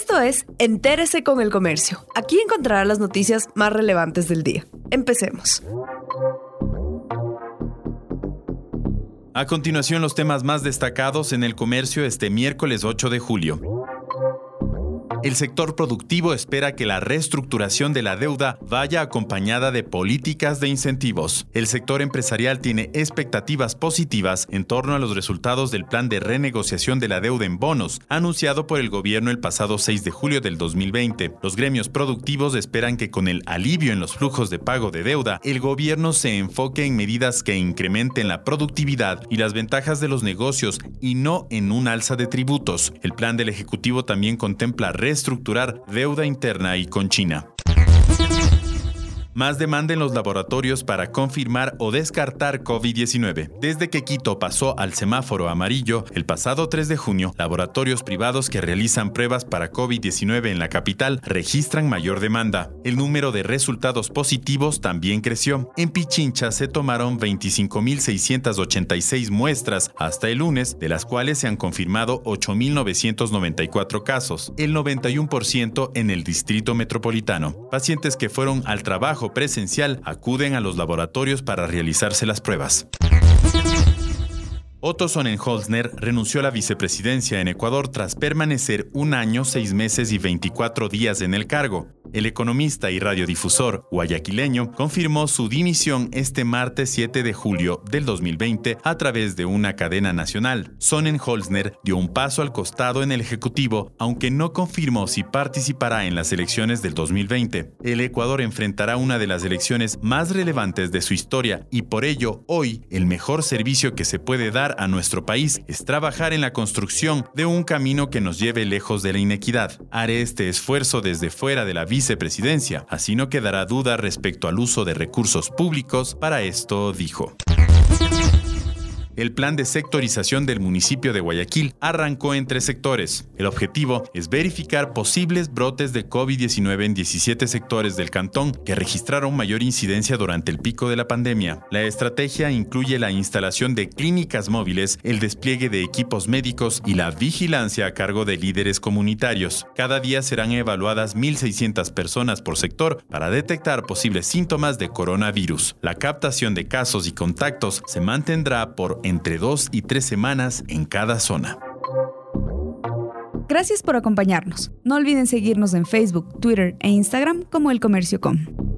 Esto es Entérese con el Comercio. Aquí encontrará las noticias más relevantes del día. Empecemos. A continuación, los temas más destacados en el comercio este miércoles 8 de julio. El sector productivo espera que la reestructuración de la deuda vaya acompañada de políticas de incentivos. El sector empresarial tiene expectativas positivas en torno a los resultados del plan de renegociación de la deuda en bonos, anunciado por el gobierno el pasado 6 de julio del 2020. Los gremios productivos esperan que con el alivio en los flujos de pago de deuda, el gobierno se enfoque en medidas que incrementen la productividad y las ventajas de los negocios y no en un alza de tributos. El plan del Ejecutivo también contempla reestructurar deuda interna y con China. Más demanda en los laboratorios para confirmar o descartar COVID-19. Desde que Quito pasó al semáforo amarillo el pasado 3 de junio, laboratorios privados que realizan pruebas para COVID-19 en la capital registran mayor demanda. El número de resultados positivos también creció. En Pichincha se tomaron 25.686 muestras hasta el lunes, de las cuales se han confirmado 8.994 casos, el 91% en el distrito metropolitano. Pacientes que fueron al trabajo presencial acuden a los laboratorios para realizarse las pruebas. Otto Sonnenholzner renunció a la vicepresidencia en Ecuador tras permanecer un año, seis meses y 24 días en el cargo. El economista y radiodifusor guayaquileño confirmó su dimisión este martes 7 de julio del 2020 a través de una cadena nacional. Sonnenholzner dio un paso al costado en el Ejecutivo, aunque no confirmó si participará en las elecciones del 2020. El Ecuador enfrentará una de las elecciones más relevantes de su historia y por ello hoy el mejor servicio que se puede dar a nuestro país es trabajar en la construcción de un camino que nos lleve lejos de la inequidad. Haré este esfuerzo desde fuera de la vida vicepresidencia. Así no quedará duda respecto al uso de recursos públicos. Para esto dijo. El plan de sectorización del municipio de Guayaquil arrancó en tres sectores. El objetivo es verificar posibles brotes de COVID-19 en 17 sectores del cantón que registraron mayor incidencia durante el pico de la pandemia. La estrategia incluye la instalación de clínicas móviles, el despliegue de equipos médicos y la vigilancia a cargo de líderes comunitarios. Cada día serán evaluadas 1.600 personas por sector para detectar posibles síntomas de coronavirus. La captación de casos y contactos se mantendrá por entre dos y tres semanas en cada zona. Gracias por acompañarnos. No olviden seguirnos en Facebook, Twitter e Instagram como El Comercio Com.